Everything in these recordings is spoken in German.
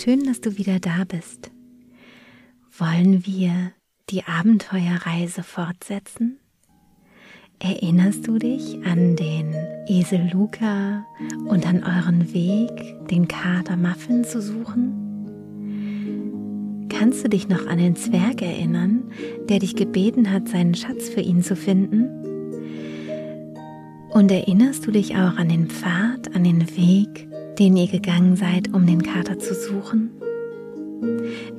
schön, dass du wieder da bist. Wollen wir die Abenteuerreise fortsetzen? Erinnerst du dich an den Esel Luca und an euren Weg, den Kater Muffin zu suchen? Kannst du dich noch an den Zwerg erinnern, der dich gebeten hat, seinen Schatz für ihn zu finden? Und erinnerst du dich auch an den Pfad, an den Weg, den ihr gegangen seid, um den Kater zu suchen?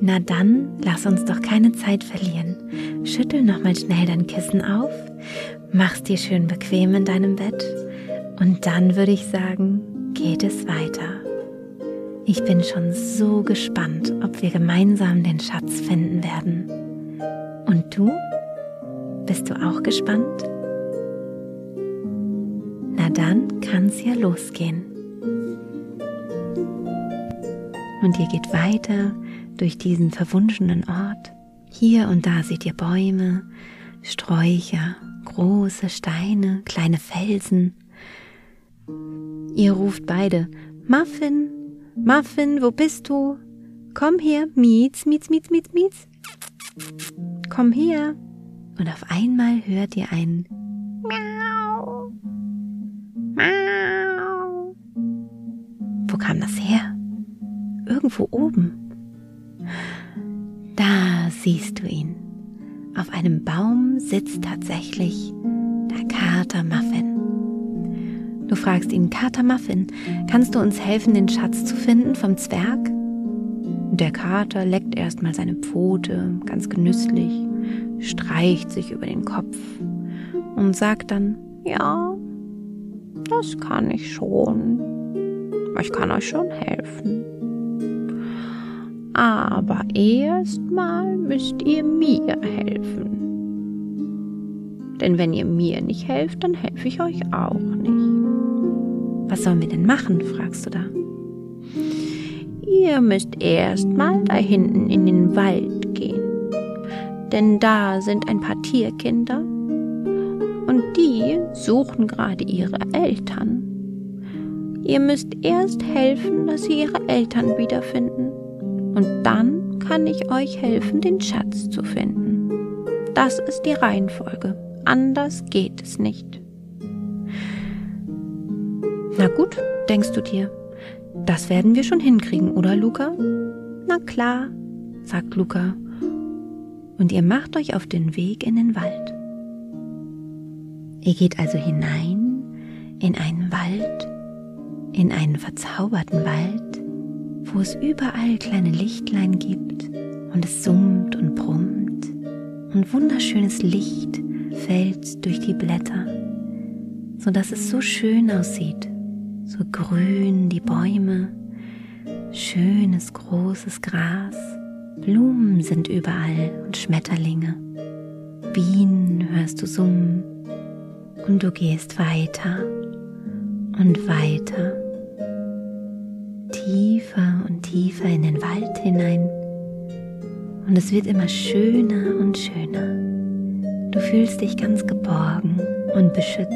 Na dann, lass uns doch keine Zeit verlieren. Schüttel nochmal schnell dein Kissen auf, mach's dir schön bequem in deinem Bett und dann würde ich sagen, geht es weiter. Ich bin schon so gespannt, ob wir gemeinsam den Schatz finden werden. Und du? Bist du auch gespannt? Na dann kann's ja losgehen. Und ihr geht weiter durch diesen verwunschenen Ort. Hier und da seht ihr Bäume, Sträucher, große Steine, kleine Felsen. Ihr ruft beide, Muffin, Muffin, wo bist du? Komm her, Mietz, Mietz, Mietz, Mietz, Mietz. Komm her. Und auf einmal hört ihr ein Miau. Miau. Wo kam das her? Irgendwo oben. Da siehst du ihn. Auf einem Baum sitzt tatsächlich der Kater Muffin. Du fragst ihn, Kater Muffin, kannst du uns helfen, den Schatz zu finden vom Zwerg? Der Kater leckt erstmal seine Pfote ganz genüsslich, streicht sich über den Kopf und sagt dann, ja, das kann ich schon. Ich kann euch schon helfen. Aber erstmal müsst ihr mir helfen. Denn wenn ihr mir nicht helft, dann helfe ich euch auch nicht. Was sollen wir denn machen? fragst du da. Ihr müsst erst mal da hinten in den Wald gehen. Denn da sind ein paar Tierkinder und die suchen gerade ihre Eltern. Ihr müsst erst helfen, dass sie ihre Eltern wiederfinden. Und dann kann ich euch helfen, den Schatz zu finden. Das ist die Reihenfolge. Anders geht es nicht. Na gut, denkst du dir, das werden wir schon hinkriegen, oder Luca? Na klar, sagt Luca. Und ihr macht euch auf den Weg in den Wald. Ihr geht also hinein in einen Wald, in einen verzauberten Wald, wo es überall kleine Lichtlein gibt und es summt und brummt und wunderschönes Licht fällt durch die Blätter, so dass es so schön aussieht so grün die Bäume, schönes großes Gras, Blumen sind überall und Schmetterlinge, Bienen hörst du summen und du gehst weiter und weiter, tiefer und tiefer in den Wald hinein und es wird immer schöner und schöner. Du fühlst dich ganz geborgen und beschützt.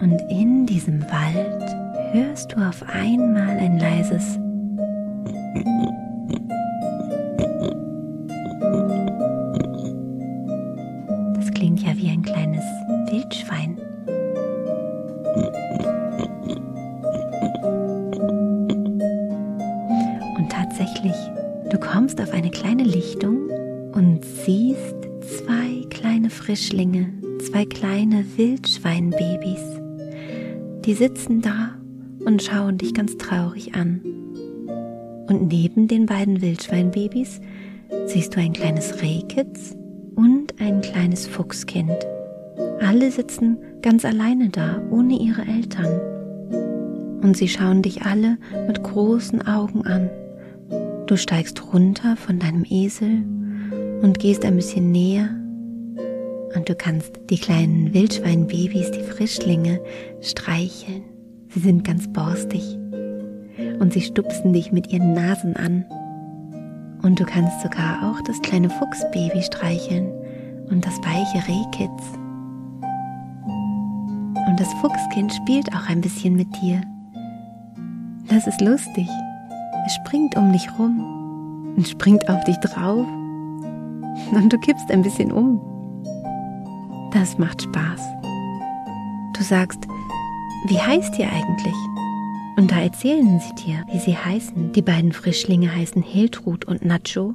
Und in diesem Wald hörst du auf einmal ein leises Frischlinge, zwei kleine Wildschweinbabys. Die sitzen da und schauen dich ganz traurig an. Und neben den beiden Wildschweinbabys siehst du ein kleines Rehkitz und ein kleines Fuchskind. Alle sitzen ganz alleine da, ohne ihre Eltern. Und sie schauen dich alle mit großen Augen an. Du steigst runter von deinem Esel und gehst ein bisschen näher und du kannst die kleinen Wildschweinbabys, die Frischlinge, streicheln. Sie sind ganz borstig und sie stupsen dich mit ihren Nasen an. Und du kannst sogar auch das kleine Fuchsbaby streicheln und das weiche Rehkitz. Und das Fuchskind spielt auch ein bisschen mit dir. Das ist lustig. Es springt um dich rum und springt auf dich drauf und du kippst ein bisschen um. Das macht Spaß. Du sagst, wie heißt ihr eigentlich? Und da erzählen sie dir, wie sie heißen. Die beiden Frischlinge heißen Hiltrud und Nacho.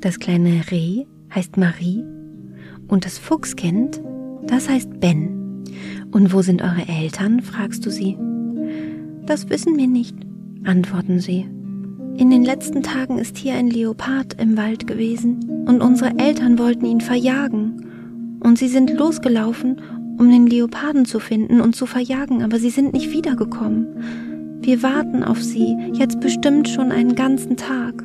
Das kleine Reh heißt Marie. Und das Fuchskind, das heißt Ben. Und wo sind eure Eltern? fragst du sie. Das wissen wir nicht, antworten sie. In den letzten Tagen ist hier ein Leopard im Wald gewesen und unsere Eltern wollten ihn verjagen. Und sie sind losgelaufen um den Leoparden zu finden und zu verjagen, aber sie sind nicht wiedergekommen. Wir warten auf sie, jetzt bestimmt schon einen ganzen Tag.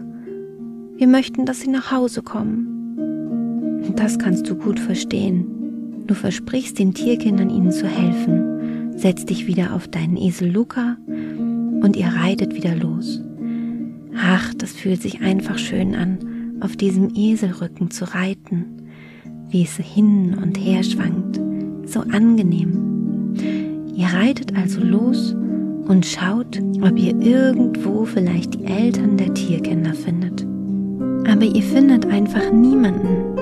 Wir möchten, dass sie nach Hause kommen. Das kannst du gut verstehen. Du versprichst den Tierkindern, ihnen zu helfen. Setz dich wieder auf deinen Esel Luca und ihr reitet wieder los. Ach, das fühlt sich einfach schön an, auf diesem Eselrücken zu reiten, wie es hin und her schwankt so angenehm. Ihr reitet also los und schaut, ob ihr irgendwo vielleicht die Eltern der Tierkinder findet. Aber ihr findet einfach niemanden.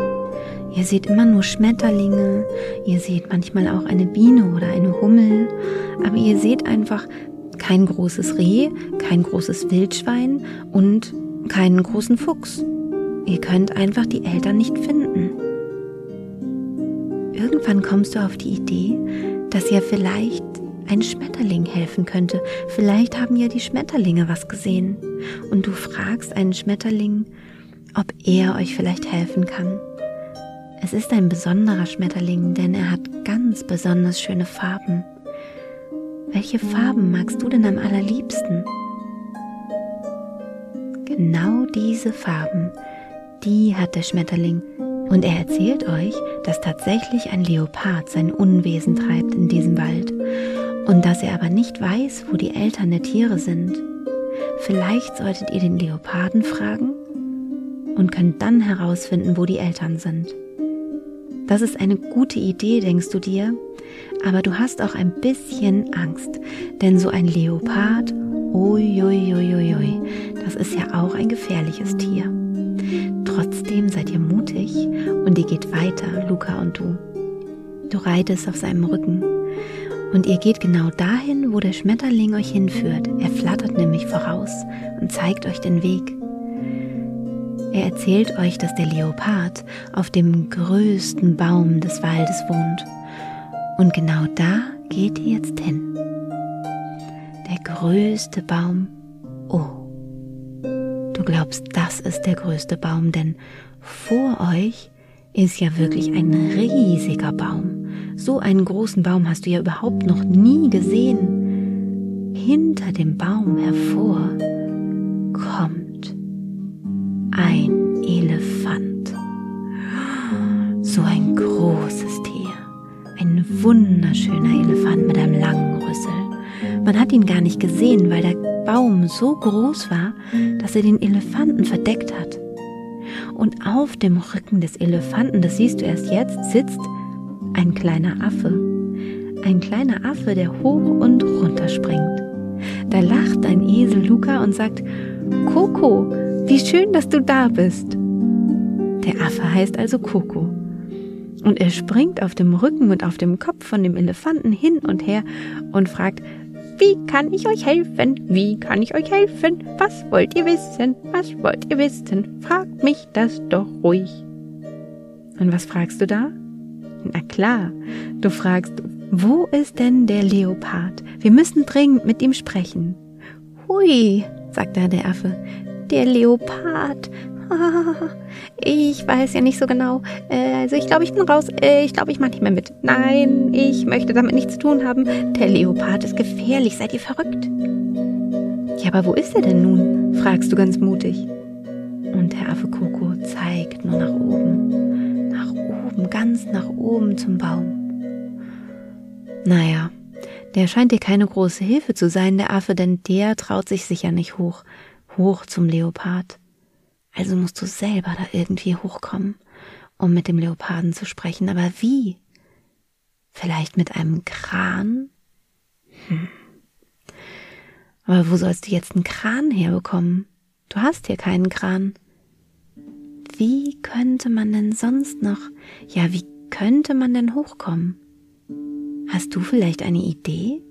Ihr seht immer nur Schmetterlinge, ihr seht manchmal auch eine Biene oder eine Hummel, aber ihr seht einfach kein großes Reh, kein großes Wildschwein und keinen großen Fuchs. Ihr könnt einfach die Eltern nicht finden. Irgendwann kommst du auf die Idee, dass ja vielleicht ein Schmetterling helfen könnte. Vielleicht haben ja die Schmetterlinge was gesehen. Und du fragst einen Schmetterling, ob er euch vielleicht helfen kann. Es ist ein besonderer Schmetterling, denn er hat ganz besonders schöne Farben. Welche Farben magst du denn am allerliebsten? Genau diese Farben, die hat der Schmetterling und er erzählt euch, dass tatsächlich ein Leopard sein Unwesen treibt in diesem Wald und dass er aber nicht weiß, wo die Eltern der Tiere sind. Vielleicht solltet ihr den Leoparden fragen und könnt dann herausfinden, wo die Eltern sind. Das ist eine gute Idee, denkst du dir, aber du hast auch ein bisschen Angst, denn so ein Leopard, uiuiuiui, das ist ja auch ein gefährliches Tier. Trotzdem seid ihr und ihr geht weiter, Luca und du. Du reitest auf seinem Rücken und ihr geht genau dahin, wo der Schmetterling euch hinführt. Er flattert nämlich voraus und zeigt euch den Weg. Er erzählt euch, dass der Leopard auf dem größten Baum des Waldes wohnt. Und genau da geht ihr jetzt hin. Der größte Baum. Oh, Du glaubst, das ist der größte Baum, denn vor euch ist ja wirklich ein riesiger Baum. So einen großen Baum hast du ja überhaupt noch nie gesehen. Hinter dem Baum hervor kommt ein Elefant. So ein großes Tier. Ein wunderschöner Elefant mit einem langen Rüssel. Man hat ihn gar nicht gesehen, weil der Baum so groß war, dass er den Elefanten verdeckt hat. Und auf dem Rücken des Elefanten, das siehst du erst jetzt, sitzt ein kleiner Affe. Ein kleiner Affe, der hoch und runter springt. Da lacht ein Esel Luca und sagt, Coco, wie schön, dass du da bist. Der Affe heißt also Coco. Und er springt auf dem Rücken und auf dem Kopf von dem Elefanten hin und her und fragt, wie kann ich euch helfen? Wie kann ich euch helfen? Was wollt ihr wissen? Was wollt ihr wissen? Fragt mich das doch ruhig. Und was fragst du da? Na klar, du fragst, wo ist denn der Leopard? Wir müssen dringend mit ihm sprechen. Hui, sagt da der Affe, der Leopard, ich weiß ja nicht so genau. Äh, also ich glaube, ich bin raus. Äh, ich glaube, ich mache nicht mehr mit. Nein, ich möchte damit nichts zu tun haben. Der Leopard ist gefährlich. Seid ihr verrückt? Ja, aber wo ist er denn nun? fragst du ganz mutig. Und der Affe Koko zeigt nur nach oben. Nach oben, ganz nach oben zum Baum. Naja, der scheint dir keine große Hilfe zu sein, der Affe, denn der traut sich sicher nicht hoch, hoch zum Leopard. Also musst du selber da irgendwie hochkommen, um mit dem Leoparden zu sprechen. Aber wie? Vielleicht mit einem Kran? Hm. Aber wo sollst du jetzt einen Kran herbekommen? Du hast hier keinen Kran. Wie könnte man denn sonst noch, ja, wie könnte man denn hochkommen? Hast du vielleicht eine Idee?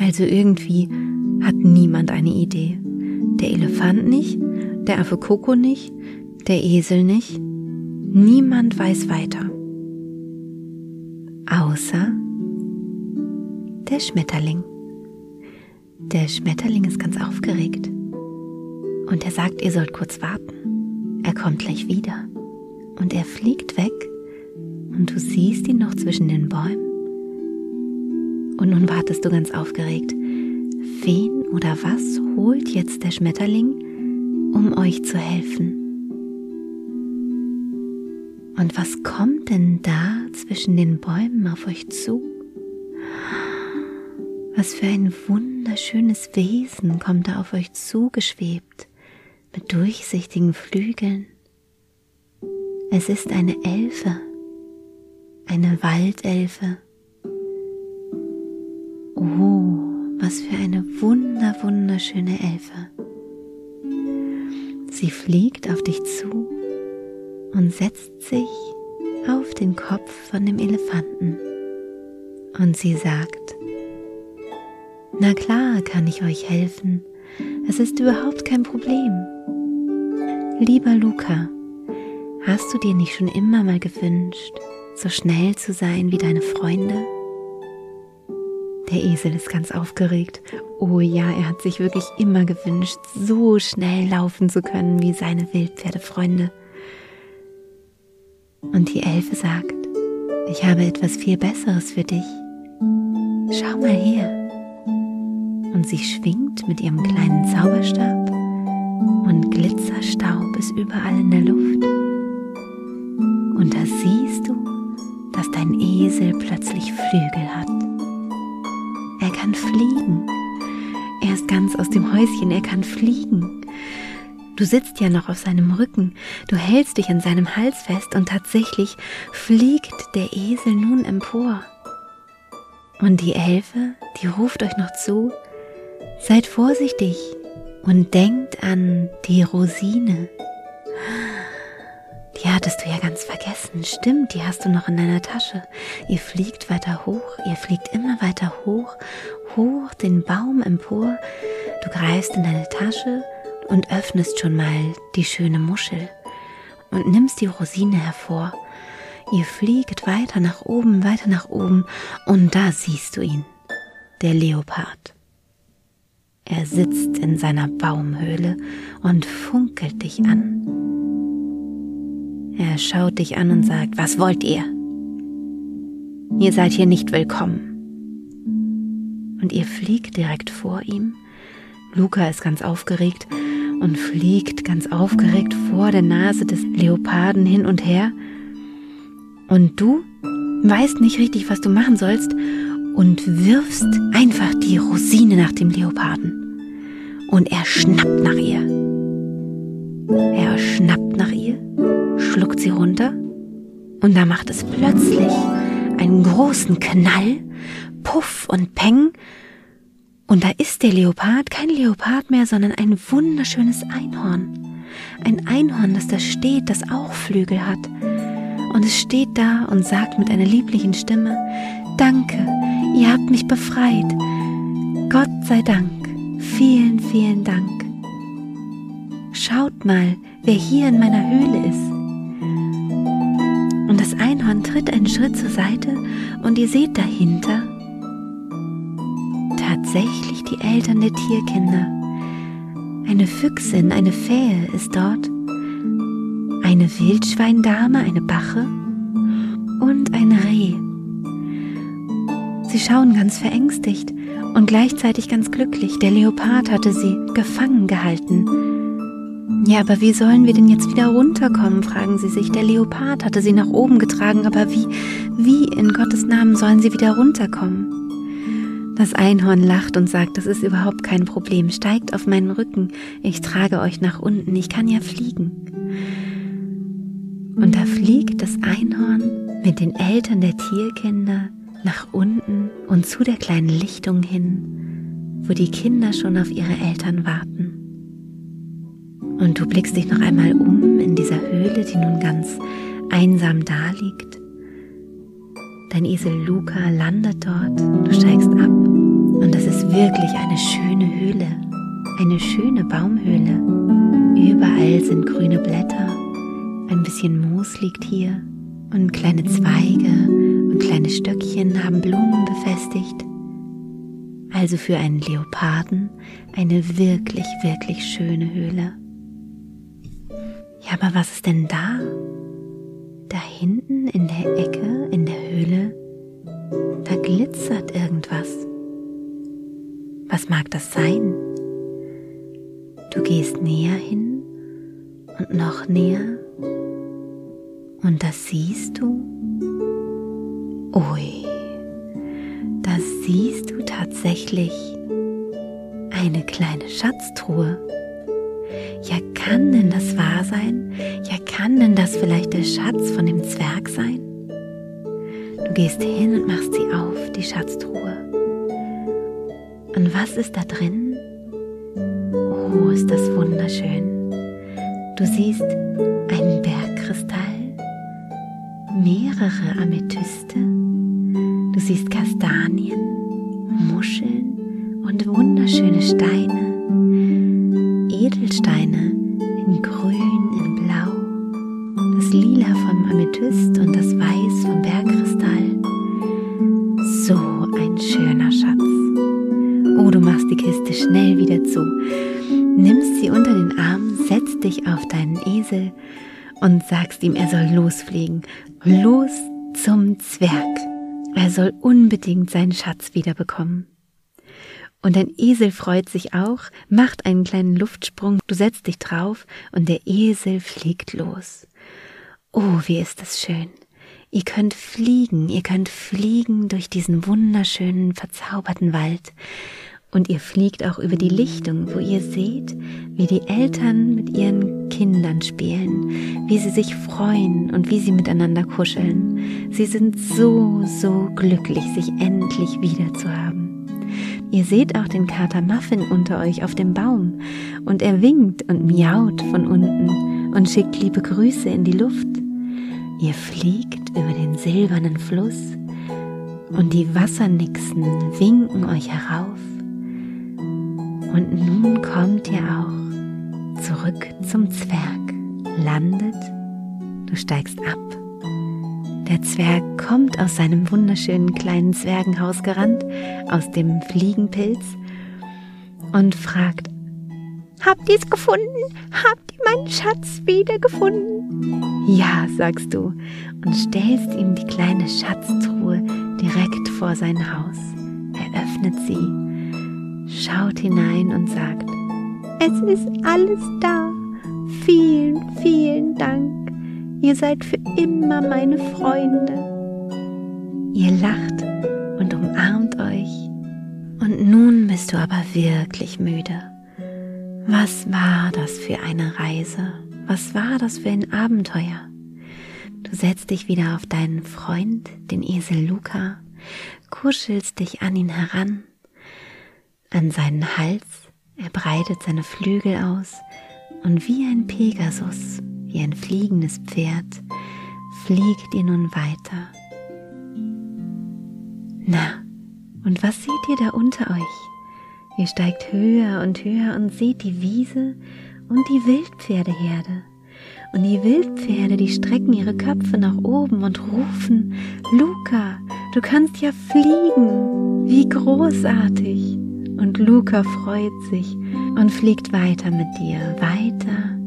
Also irgendwie hat niemand eine Idee. Der Elefant nicht, der Affe Koko nicht, der Esel nicht. Niemand weiß weiter. Außer der Schmetterling. Der Schmetterling ist ganz aufgeregt. Und er sagt, ihr sollt kurz warten. Er kommt gleich wieder. Und er fliegt weg. Und du siehst ihn noch zwischen den Bäumen. Und nun wartest du ganz aufgeregt. Wen oder was holt jetzt der Schmetterling, um euch zu helfen? Und was kommt denn da zwischen den Bäumen auf euch zu? Was für ein wunderschönes Wesen kommt da auf euch zugeschwebt mit durchsichtigen Flügeln. Es ist eine Elfe, eine Waldelfe Oh, was für eine wunder, wunderschöne Elfe. Sie fliegt auf dich zu und setzt sich auf den Kopf von dem Elefanten. Und sie sagt, na klar kann ich euch helfen, es ist überhaupt kein Problem. Lieber Luca, hast du dir nicht schon immer mal gewünscht, so schnell zu sein wie deine Freunde? Der Esel ist ganz aufgeregt. Oh ja, er hat sich wirklich immer gewünscht, so schnell laufen zu können wie seine Wildpferdefreunde. Und die Elfe sagt, ich habe etwas viel Besseres für dich. Schau mal her. Und sie schwingt mit ihrem kleinen Zauberstab und Glitzerstaub ist überall in der Luft. Und da siehst du, dass dein Esel plötzlich Flügel hat. Er kann fliegen. Er ist ganz aus dem Häuschen, er kann fliegen. Du sitzt ja noch auf seinem Rücken, du hältst dich an seinem Hals fest und tatsächlich fliegt der Esel nun empor. Und die Elfe, die ruft euch noch zu, seid vorsichtig und denkt an die Rosine. Die hattest du ja ganz vergessen. Stimmt, die hast du noch in deiner Tasche. Ihr fliegt weiter hoch, ihr fliegt immer weiter hoch, hoch den Baum empor. Du greifst in deine Tasche und öffnest schon mal die schöne Muschel und nimmst die Rosine hervor. Ihr fliegt weiter nach oben, weiter nach oben und da siehst du ihn, der Leopard. Er sitzt in seiner Baumhöhle und funkelt dich an. Er schaut dich an und sagt, was wollt ihr? Ihr seid hier nicht willkommen. Und ihr fliegt direkt vor ihm. Luca ist ganz aufgeregt und fliegt ganz aufgeregt vor der Nase des Leoparden hin und her. Und du weißt nicht richtig, was du machen sollst und wirfst einfach die Rosine nach dem Leoparden. Und er schnappt nach ihr. Er schnappt nach ihr schluckt sie runter und da macht es plötzlich einen großen Knall, Puff und Peng und da ist der Leopard kein Leopard mehr, sondern ein wunderschönes Einhorn. Ein Einhorn, das da steht, das auch Flügel hat. Und es steht da und sagt mit einer lieblichen Stimme, Danke, ihr habt mich befreit. Gott sei Dank. Vielen, vielen Dank. Schaut mal, wer hier in meiner Höhle ist. Einhorn tritt einen Schritt zur Seite und ihr seht dahinter tatsächlich die Eltern der Tierkinder. Eine Füchsin, eine Fähe ist dort, eine Wildschweindame, eine Bache und ein Reh. Sie schauen ganz verängstigt und gleichzeitig ganz glücklich. Der Leopard hatte sie gefangen gehalten ja, aber wie sollen wir denn jetzt wieder runterkommen, fragen sie sich. Der Leopard hatte sie nach oben getragen, aber wie, wie in Gottes Namen sollen sie wieder runterkommen? Das Einhorn lacht und sagt, das ist überhaupt kein Problem. Steigt auf meinen Rücken, ich trage euch nach unten, ich kann ja fliegen. Und da fliegt das Einhorn mit den Eltern der Tierkinder nach unten und zu der kleinen Lichtung hin, wo die Kinder schon auf ihre Eltern warten. Und du blickst dich noch einmal um in dieser Höhle, die nun ganz einsam daliegt. Dein Esel Luca landet dort, du steigst ab und das ist wirklich eine schöne Höhle, eine schöne Baumhöhle. Überall sind grüne Blätter, ein bisschen Moos liegt hier und kleine Zweige und kleine Stöckchen haben Blumen befestigt. Also für einen Leoparden eine wirklich, wirklich schöne Höhle. Ja, aber was ist denn da? Da hinten in der Ecke, in der Höhle, da glitzert irgendwas. Was mag das sein? Du gehst näher hin und noch näher und das siehst du. Ui, da siehst du tatsächlich eine kleine Schatztruhe. Kann denn das wahr sein? Ja, kann denn das vielleicht der Schatz von dem Zwerg sein? Du gehst hin und machst sie auf, die Schatztruhe. Und was ist da drin? Oh, ist das wunderschön. Du siehst einen Bergkristall, mehrere Amethyste, du siehst Kastanien, Muscheln und wunderschöne Steine. Edelsteine in Grün, in Blau, das Lila vom Amethyst und das Weiß vom Bergkristall. So ein schöner Schatz. Oh, du machst die Kiste schnell wieder zu, nimmst sie unter den Arm, setzt dich auf deinen Esel und sagst ihm, er soll losfliegen. Los zum Zwerg. Er soll unbedingt seinen Schatz wiederbekommen. Und dein Esel freut sich auch, macht einen kleinen Luftsprung, du setzt dich drauf und der Esel fliegt los. Oh, wie ist das schön. Ihr könnt fliegen, ihr könnt fliegen durch diesen wunderschönen, verzauberten Wald. Und ihr fliegt auch über die Lichtung, wo ihr seht, wie die Eltern mit ihren Kindern spielen, wie sie sich freuen und wie sie miteinander kuscheln. Sie sind so, so glücklich, sich endlich wieder zu haben. Ihr seht auch den Kater Muffin unter euch auf dem Baum und er winkt und miaut von unten und schickt liebe Grüße in die Luft. Ihr fliegt über den silbernen Fluss und die Wassernixen winken euch herauf. Und nun kommt ihr auch zurück zum Zwerg, landet, du steigst ab der Zwerg kommt aus seinem wunderschönen kleinen Zwergenhaus gerannt, aus dem Fliegenpilz, und fragt, Habt ihr's gefunden? Habt ihr meinen Schatz wiedergefunden? Ja, sagst du, und stellst ihm die kleine Schatztruhe direkt vor sein Haus. Er öffnet sie, schaut hinein und sagt, Es ist alles da. Vielen, vielen Dank. Ihr seid für immer meine Freunde. Ihr lacht und umarmt euch. Und nun bist du aber wirklich müde. Was war das für eine Reise? Was war das für ein Abenteuer? Du setzt dich wieder auf deinen Freund, den Esel Luca, kuschelst dich an ihn heran, an seinen Hals, er breitet seine Flügel aus und wie ein Pegasus wie ein fliegendes Pferd, fliegt ihr nun weiter. Na, und was seht ihr da unter euch? Ihr steigt höher und höher und seht die Wiese und die Wildpferdeherde. Und die Wildpferde, die strecken ihre Köpfe nach oben und rufen, Luca, du kannst ja fliegen. Wie großartig. Und Luca freut sich und fliegt weiter mit dir, weiter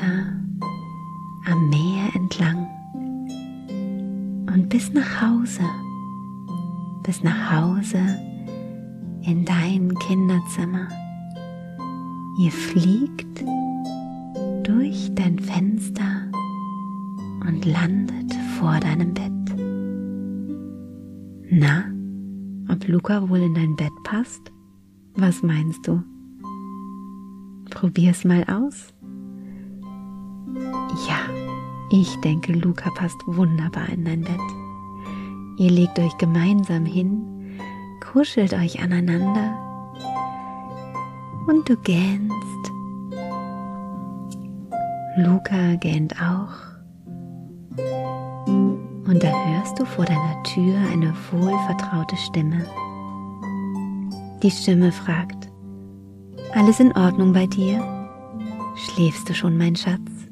weiter am Meer entlang und bis nach Hause, bis nach Hause in dein Kinderzimmer. Ihr fliegt durch dein Fenster und landet vor deinem Bett. Na, ob Luca wohl in dein Bett passt? Was meinst du? Probier's mal aus. Ich denke, Luca passt wunderbar in dein Bett. Ihr legt euch gemeinsam hin, kuschelt euch aneinander und du gähnst. Luca gähnt auch. Und da hörst du vor deiner Tür eine wohlvertraute Stimme. Die Stimme fragt, alles in Ordnung bei dir? Schläfst du schon, mein Schatz?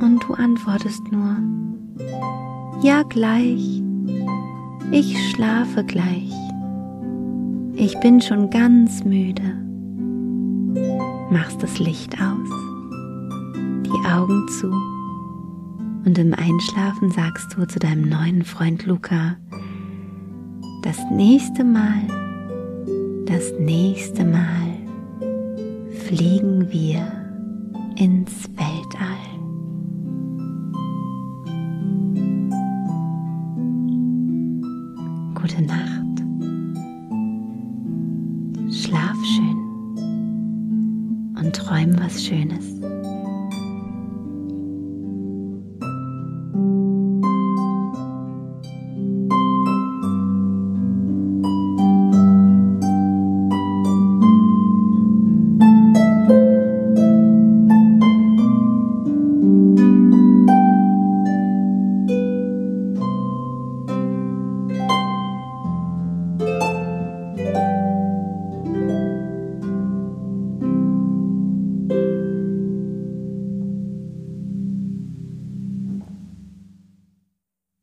Und du antwortest nur, ja gleich, ich schlafe gleich, ich bin schon ganz müde. Machst das Licht aus, die Augen zu und im Einschlafen sagst du zu deinem neuen Freund Luca, das nächste Mal, das nächste Mal fliegen wir ins Schlaf schön und träum was Schönes.